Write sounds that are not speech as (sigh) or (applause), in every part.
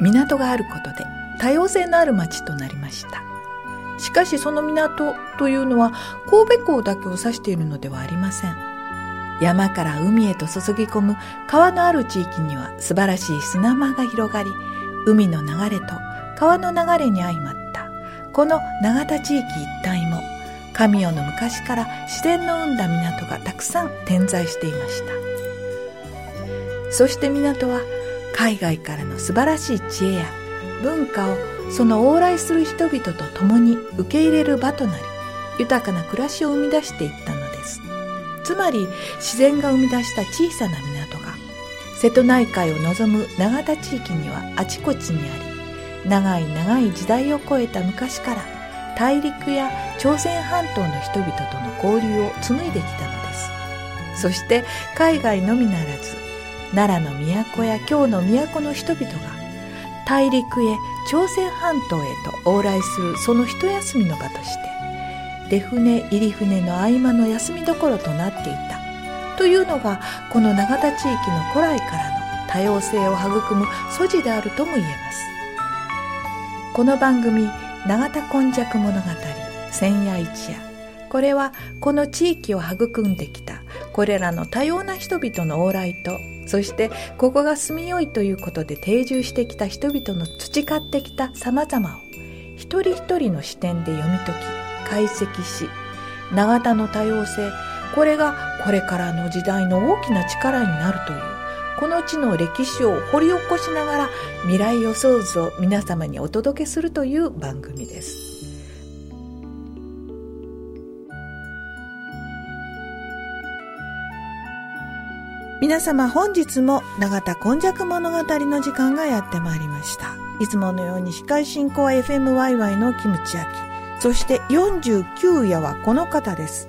港があることで多様性のある町となりました。しかしその港というのは神戸港だけを指しているのではありません。山から海へと注ぎ込む川のある地域には素晴らしい砂間が広がり海の流れと川の流れに相まったこの永田地域一帯も神代の昔から自然の生んだ港がたくさん点在していました。そして港は海外からの素晴らしい知恵や文化をその往来する人々と共に受け入れる場となり豊かな暮らしを生み出していったのです。つまり自然が生み出した小さな港が瀬戸内海を望む永田地域にはあちこちにあり長い長い時代を超えた昔から大陸や朝鮮半島の人々との交流を紡いできたのです。そして海外のみならず奈良の都や京の都の人々が大陸へ朝鮮半島へと往来するその一休みの場として出船入り船の合間の休みどころとなっていた。というのがこの永田地域の古来からの多様性を育む素地であるとも言えます。この番組「永田根弱物語千夜一夜」これはこの地域を育んできたこれらの多様な人々の往来とそしてここが住みよいということで定住してきた人々の培ってきた様々を一人一人の視点で読み解き解析し永田の多様性これがこれからの時代の大きな力になるというこの地の歴史を掘り起こしながら未来予想図を皆様にお届けするという番組です。皆様本日も永田今昔物語の時間がやってまいりました。いつものように司会進行は FMYY のキムチ焼き。そして49夜はこの方です。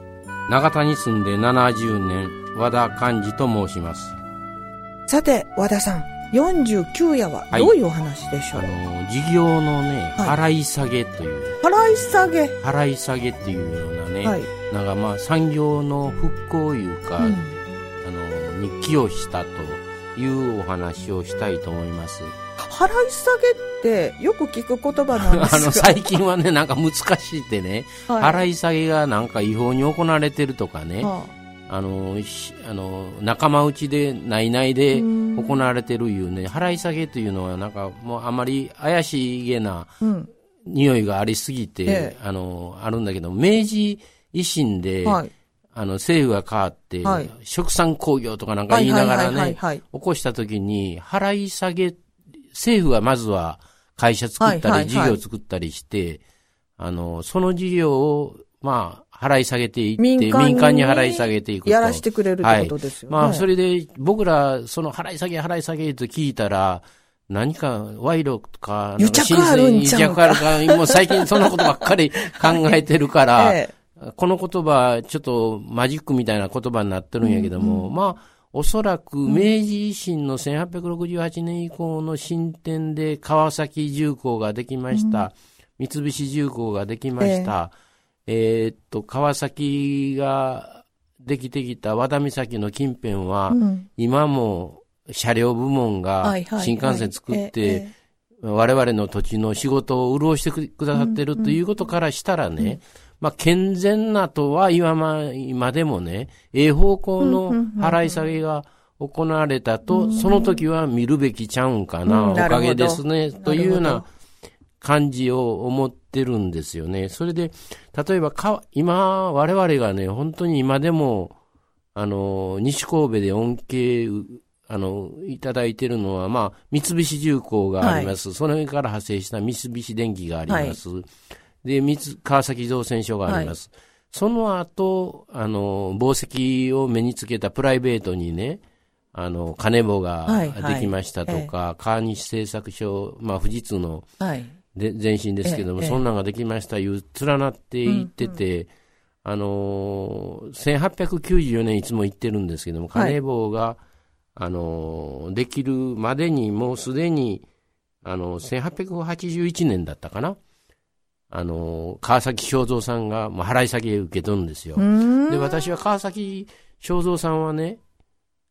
永田に住んで70年、和田寛治と申します。さて、和田さん、49夜はどういうお話でしょう、はい、あの、事業のね、払い下げという。払い下げ？払い下げっていうようなね、はい、なんかまあ産業の復興いうか、うんに寄与したというお話をしたいと思います。払い下げってよく聞く言葉なんですか (laughs) あの最近はね、なんか難しいってね、はい、払い下げがなんか違法に行われてるとかね、はあ、あの、あの、仲間内で内々で行われてるいうね、払い下げというのはなんかもうあまり怪しげな匂いがありすぎて、うん、あの、あるんだけど、明治維新で、はいあの、政府が変わって、はい、食産工業とかなんか言いながらね、起こしたときに、払い下げ、政府がまずは会社作ったり、事業作ったりして、あの、その事業を、まあ、払い下げていって、民間に払い下げていくと。やらしてくれるってことですよね。はい、まあ、それで、僕ら、その払い下げ、払い下げと聞いたら、何か賄賂とか、癒着あるんちゃうか。癒着あるか、もう最近そんなことばっかり考えてるから、(laughs) ええこの言葉、ちょっとマジックみたいな言葉になってるんやけども、うんうん、まあ、おそらく明治維新の1868年以降の進展で川崎重工ができました。うん、三菱重工ができました。えー、えー、っと、川崎ができてきた和田岬の近辺は、うん、今も車両部門が新幹線作って、我々の土地の仕事を潤してくださってるということからしたらね、うんまあ、健全なとは言わま、今でもね、ええ方向の払い下げが行われたと、その時は見るべきちゃうんかな、おかげですね、というような感じを思ってるんですよね。それで、例えばか、今、我々がね、本当に今でも、あの、西神戸で恩恵、あの、いただいてるのは、まあ、三菱重工があります。はい、その辺から派生した三菱電機があります。はいで、三川崎造船所があります。はい、その後、あの、宝石を目につけたプライベートにね、あの、金棒ができましたとか、はいはい、川西製作所、まあ、富士通の、で前身ですけども、そんなんができましたいう、連なっていってて、うんうんあのー、1894年いつも言ってるんですけども、金棒が、はい、あのー、できるまでにもうすでに、あのー、1881年だったかな。あの川崎正蔵さんが、まあ、払い下げ受け取るんですよ。で、私は川崎正蔵さんはね、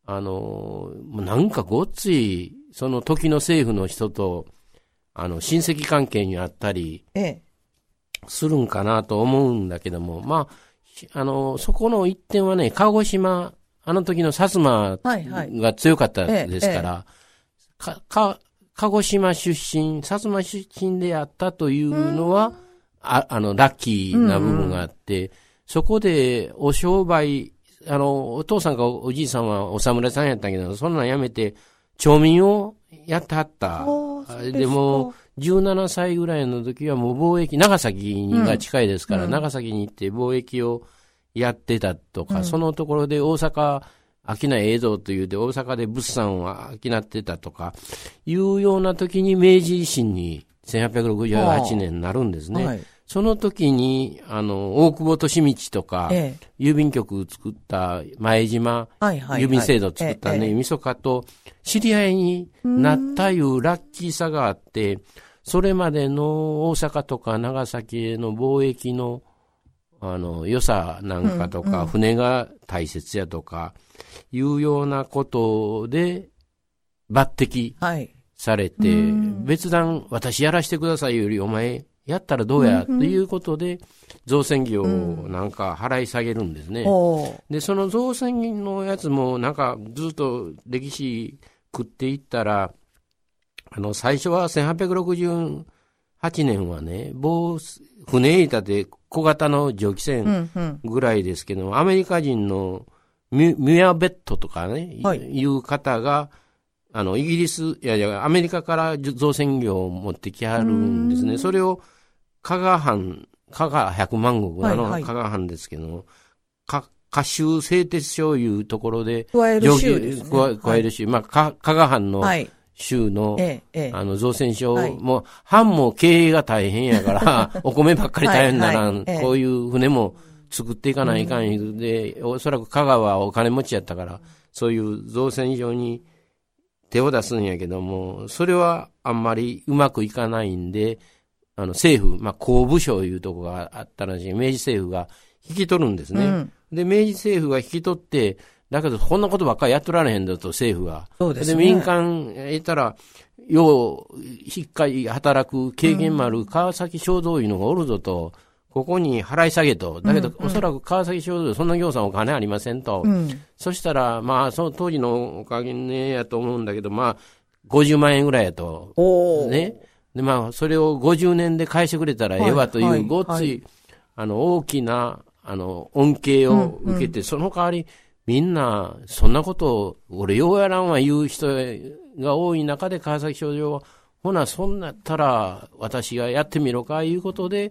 あのなんかごっつい、その時の政府の人と、あの、親戚関係にあったり、するんかなと思うんだけども、まあ、あの、そこの一点はね、鹿児島、あの時の薩摩が強かったですから、か、か、鹿児島出身、薩摩出身であったというのは、ああの、ラッキーな部分があって、そこでお商売、あの、お父さんかおじいさんはお侍さんやったけど、そんなんやめて、町民をやってはった。でも、17歳ぐらいの時はもう貿易、長崎が近いですから、うん、長崎に行って貿易をやってたとか、うん、そのところで大阪、商い映像というで大阪で物産を商ってたとか、いうような時に明治維新に1868年になるんですね。はい、その時に、あの、大久保利道とか、ええ、郵便局作った前島、はいはいはい、郵便制度作ったね、ええ、みそかと知り合いになったいうラッキーさがあって、それまでの大阪とか長崎への貿易のあの良さなんかとか、うんうん、船が大切やとかいうようなことで抜擢されて、はい、別段私やらせてくださいよりお前やったらどうや、ということで、造船業をなんか払い下げるんですね。う。ん、で、その造船のやつもなんかずっと歴史食っていったら、あの、最初は1868年はね、防船板で小型の蒸気船ぐらいですけどアメリカ人のミュアベットとかね、はい、いう方が、あの、イギリス、いやいや、アメリカから造船業を持ってきはるんですね。それを、加賀藩、加賀百万石の加賀藩ですけども、はいはい、歌集製鉄所いうところで、加える州、ね、加える州、まあ、加賀藩の、はい。州の、ええ、あの、造船所、はい、もう、藩も経営が大変やから、(laughs) お米ばっかり大変ならん、はいはい、こういう船も作っていかないかんで、うん、おそらく香川はお金持ちやったから、そういう造船所に手を出すんやけども、それはあんまりうまくいかないんで、あの、政府、まあ、公部省いうとこがあったらしい、明治政府が引き取るんですね。うん、で、明治政府が引き取って、だけど、こんなことばっかりやっとられへんだと、政府が。そうですね。で、民間いたら、よう、しっかり働く経験もある川崎衝動いうのがおるぞと、ここに払い下げと。だけど、おそらく川崎衝動そんな業者お金ありませんと。うん、そしたら、まあ、その当時のおかげねやと思うんだけど、まあ、50万円ぐらいやと。ね。で、まあ、それを50年で返してくれたらええわという、ごっつい、あの、大きな、あの、恩恵を受けて、その代わり、みんな、そんなことを、俺ようやらんわ言う人が多い中で川崎商事は、ほな、そんなったら、私がやってみろか、いうことで、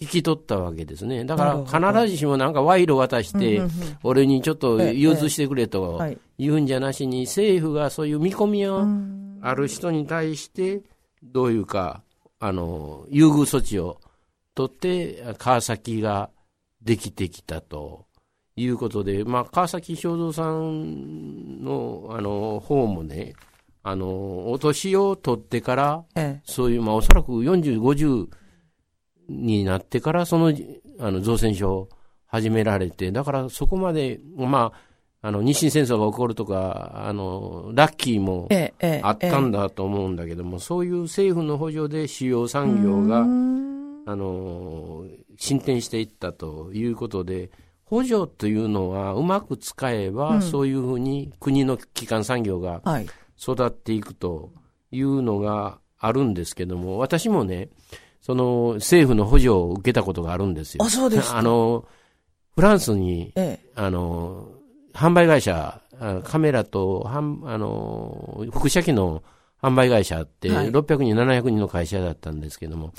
引き取ったわけですね。だから、必ずしもなんか賄賂渡して、俺にちょっと融通してくれと言うんじゃなしに、政府がそういう見込みをある人に対して、どういうか、あの、優遇措置を取って、川崎ができてきたと。いうことで、まあ、川崎正蔵さんの、あの、方もね、あの、お年を取ってから、ええ、そういう、まあ、おそらく40、50になってから、その、あの、造船所を始められて、だからそこまで、まあ、あの、日清戦争が起こるとか、あの、ラッキーもあったんだと思うんだけども、そういう政府の補助で主要産業が、あの、進展していったということで、補助というのはうまく使えば、うん、そういうふうに国の基幹産業が育っていくというのがあるんですけども、私もね、その政府の補助を受けたことがあるんですよ。あ、そうですあの、フランスに、ええ、あの、販売会社、カメラと、はんあの、副写機の販売会社って、600人、700人の会社だったんですけども、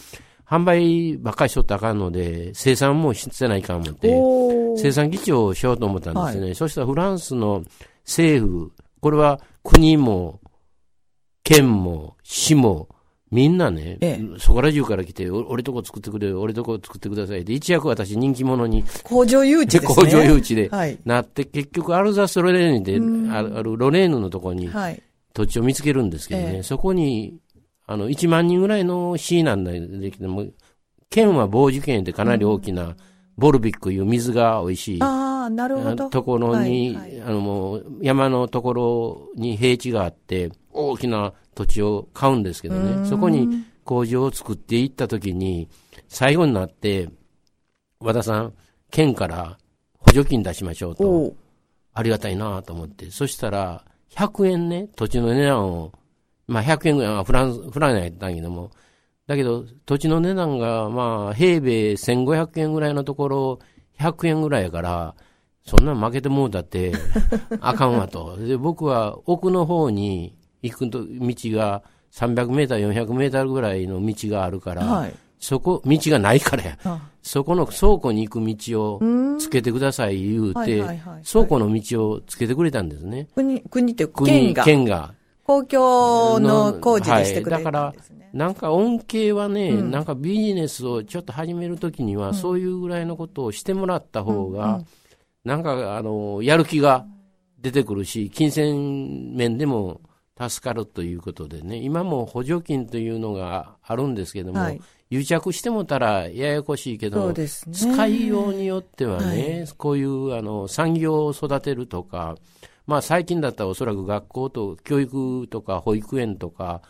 販売ばっかりしとったらあかんので、生産もしてないかん思って、生産基地をしようと思ったんですね。はい、そしたらフランスの政府、これは国も、県も、市も、みんなね、ええそこら中から来て、お俺とこ作ってくれ、俺とこ作ってくださいで、一躍私人気者に、工場誘致ですね。(laughs) 工場誘致ではい。なって、結局アルザス・ロレーヌで、うんあるあるロレーヌのとこにはい。土地を見つけるんですけどね、ええそこに、あの、1万人ぐらいの市なんだけども、県は防樹県でかなり大きな、ボルビックいう水が美味しい。ああ、なるほど。ところに、はいはいあのもう山のところに平地があって、大きな土地を買うんですけどね、そこに工場を作っていったときに、最後になって、和田さん、県から補助金出しましょうと、ありがたいなと思って、そしたら、100円ね、土地の値段を、まあ100円ぐらいはフランス、フランスやったんやけども、だけど、土地の値段が、まあ、平米1500円ぐらいのところ、100円ぐらいやから、そんなん負けてもうだって、あかんわと。で、僕は奥の方に行くと道が300メーター、400メーターぐらいの道があるから、はい。そこ、道がないからや。あそこの倉庫に行く道をうんつけてください言うはいてはいはい、倉庫の道をつけてくれたんですね。国、国って県が、県が。公共の工事でしてくれはいだから。なんか恩恵はね、うんなんかビジネスをちょっと始めるときには、そういうぐらいのことをしてもらった方が、なんか、あの、やる気が出てくるし、金銭面でも助かるということでね、今も補助金というのがあるんですけども、はい癒着してもたらややこしいけどね。使いようによってははね、こういうあの産業を育てるとか、まあ最近だったらおそらく学校と教育とか保育園とか、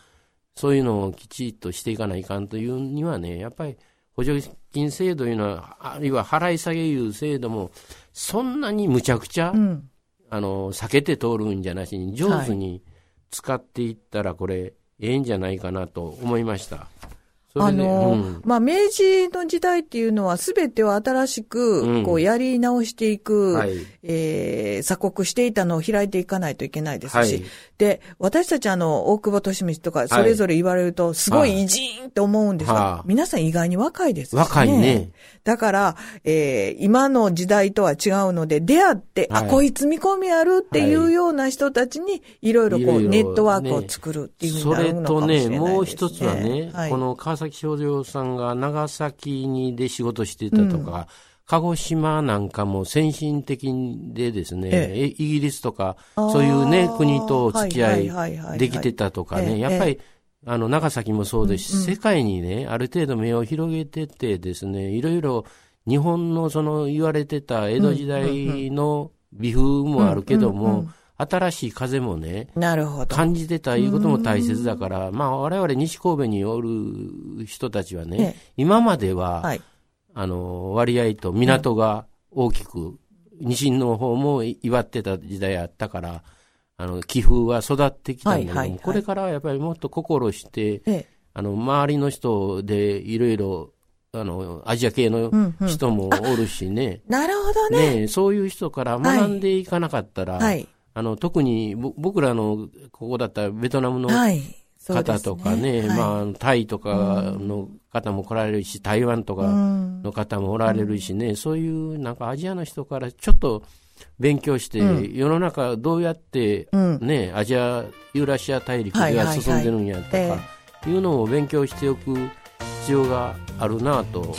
そういうのをきちっとしていかないかんというにはね、やっぱり補助金制度いうのは、あるいは払い下げいう制度も、そんなにむちゃくちゃ、うん。あの、避けて通るんじゃなしに、上手に使っていったらこれ、ええんじゃないかなと思いました。あの、うん。まあ、明治の時代っていうのは、すべてを新しうく、ん。こう、やり直していく、はい。えー鎖国していたのを開いていかないといけないですし、はい。で、私たちあの、大久保利光とか、それぞれ言われると、すごい偉人って思うんですが、はあ。皆さん意外に若いですしね。若いね。だから、えー今の時代とは違うので、出会って、はい。あ、こいつ見込みあるっていうような人たちに、い。ろいろこう、ネットワークを作るっていうふうにそれなるのかともしれないですね。ね、もう一つはね、はい。この川崎商業さんが長崎にで仕事してたとか、鹿児島なんかも先進的でですね、ええ。イギリスとか、そういうね、国と付き合はいできてたとかええね、やっぱり、あの、長崎もそうですし、世界にね、ある程度目を広げててですね、いろいろ日本のその言われてた江戸時代の美風もあるけどうんうんも、新しい風もね、なるほど。感じてたいうことも大切だから、まあ我々西神戸におる人たちはね、ええ今までは、はい。あの、割合と港が大きく、西の方も祝ってた時代あったから、あの、寄付は育ってきたんだけども、はいはいはいこれからはやっぱりもっと心して、ええあの、周りの人でいろいろ、あの、アジア系のうんうん人もおるしね、なるほどね。ねそういう人から学んでいかなかったら、はい。あの、特にぼ僕らのここだったらベトナムの方すとかね、はい。まあ、タイとかの方も来られるし、台湾とかうん。の方もおられるしね、そういうなんかアジアの人からちょっと勉強して、うん。世の中どうやってうん。ね、アジア、ユーラシア大陸では進んでるんやとか、え。いうのを勉強しておく必要があるなと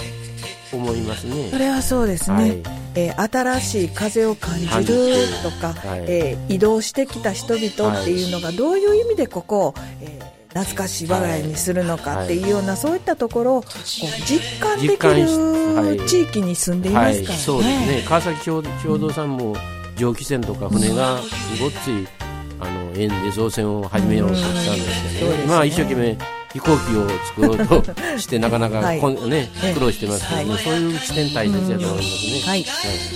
思いますね。それはそうですね。はいえー新しい風を感じるてとか、はいえー移動してきた人々っていうのがどういう意味でここを、えー懐かしい我が家にするのかっていうような、そういったところをこう実感できる地域に住んでいますからね。はい、そうですね。川崎町町道さんも蒸気船とか船がごっつい、あの、円で造船を始めようとしたんですそうよですねね。まあ一生懸命飛行機を作ろうとしてなかなか (laughs) はい。ねええ、苦労してますけどね、はい。そういう視点大切だと思いますね。はい。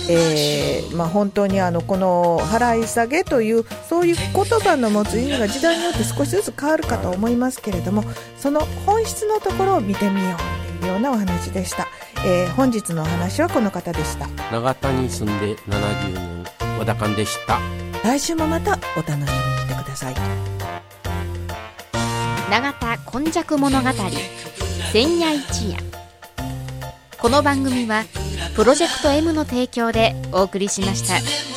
えーまあ、本当にあのこの払い下げというそういう言葉の持つ意味が時代によって少しずつ変わるかと思いますけれどもその本質のところを見てみようというようなお話でした、えー本日のお話はこの方でした。長田に住んで70年、和田勘でした。来週もまたお楽しみにしてください永田今昔物語千夜一夜この番組はプロジェクト M の提供でお送りしました。